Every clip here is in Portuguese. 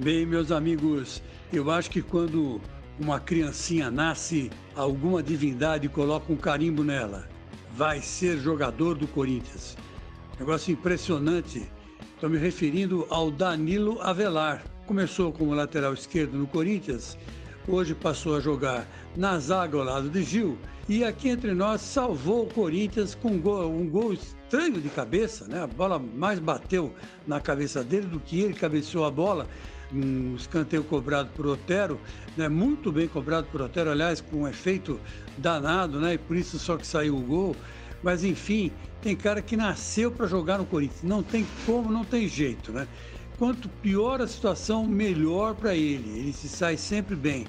Bem, meus amigos, eu acho que quando uma criancinha nasce, alguma divindade coloca um carimbo nela. Vai ser jogador do Corinthians. Negócio impressionante. Estou me referindo ao Danilo Avelar. Começou como lateral esquerdo no Corinthians, hoje passou a jogar na zaga ao lado de Gil e aqui entre nós salvou o Corinthians com um gol, um gol estranho de cabeça, né? A bola mais bateu na cabeça dele do que ele cabeceou a bola um escanteio cobrado por Otero, né, muito bem cobrado por Otero, aliás, com um efeito danado, né, e por isso só que saiu o gol. Mas enfim, tem cara que nasceu para jogar no Corinthians, não tem como, não tem jeito, né? Quanto pior a situação, melhor para ele, ele se sai sempre bem.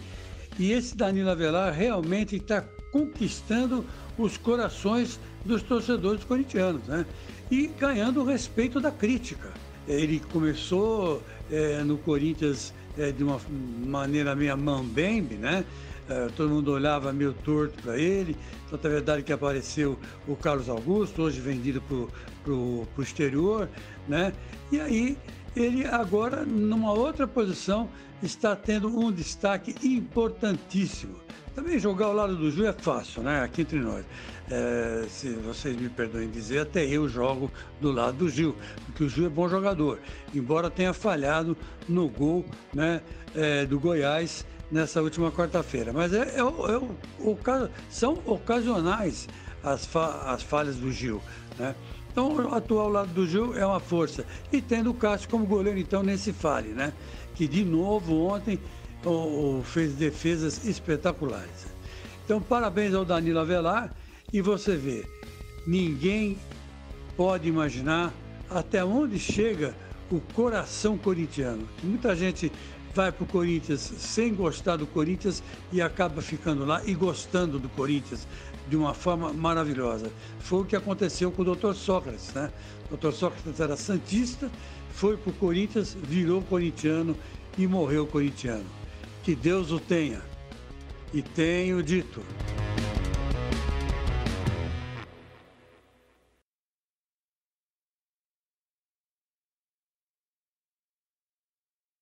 E esse Danilo Avelar realmente está conquistando os corações dos torcedores corintianos, né? E ganhando o respeito da crítica. Ele começou é, no Corinthians é, de uma maneira meio mambembe, né? É, todo mundo olhava meio torto para ele. Tanto é verdade que apareceu o Carlos Augusto, hoje vendido para o exterior, né? E aí ele agora, numa outra posição, está tendo um destaque importantíssimo. Também jogar ao lado do Ju é fácil, né? Aqui entre nós. É, se vocês me perdoem dizer, até eu jogo do lado do Gil, porque o Gil é bom jogador, embora tenha falhado no gol né, é, do Goiás nessa última quarta-feira. Mas é, é, é o, o, são ocasionais as, fa, as falhas do Gil. Né? Então, atuar ao lado do Gil é uma força. E tendo o Cássio como goleiro, então, nesse fale, né? Que de novo ontem fez defesas espetaculares. Então, parabéns ao Danilo Avelar e você vê, ninguém pode imaginar até onde chega o coração corintiano. Muita gente vai para o Corinthians sem gostar do Corinthians e acaba ficando lá e gostando do Corinthians de uma forma maravilhosa. Foi o que aconteceu com o Dr. Sócrates, né? O Dr. Sócrates era santista, foi para o Corinthians, virou corintiano e morreu corintiano. Que Deus o tenha. E tenho dito.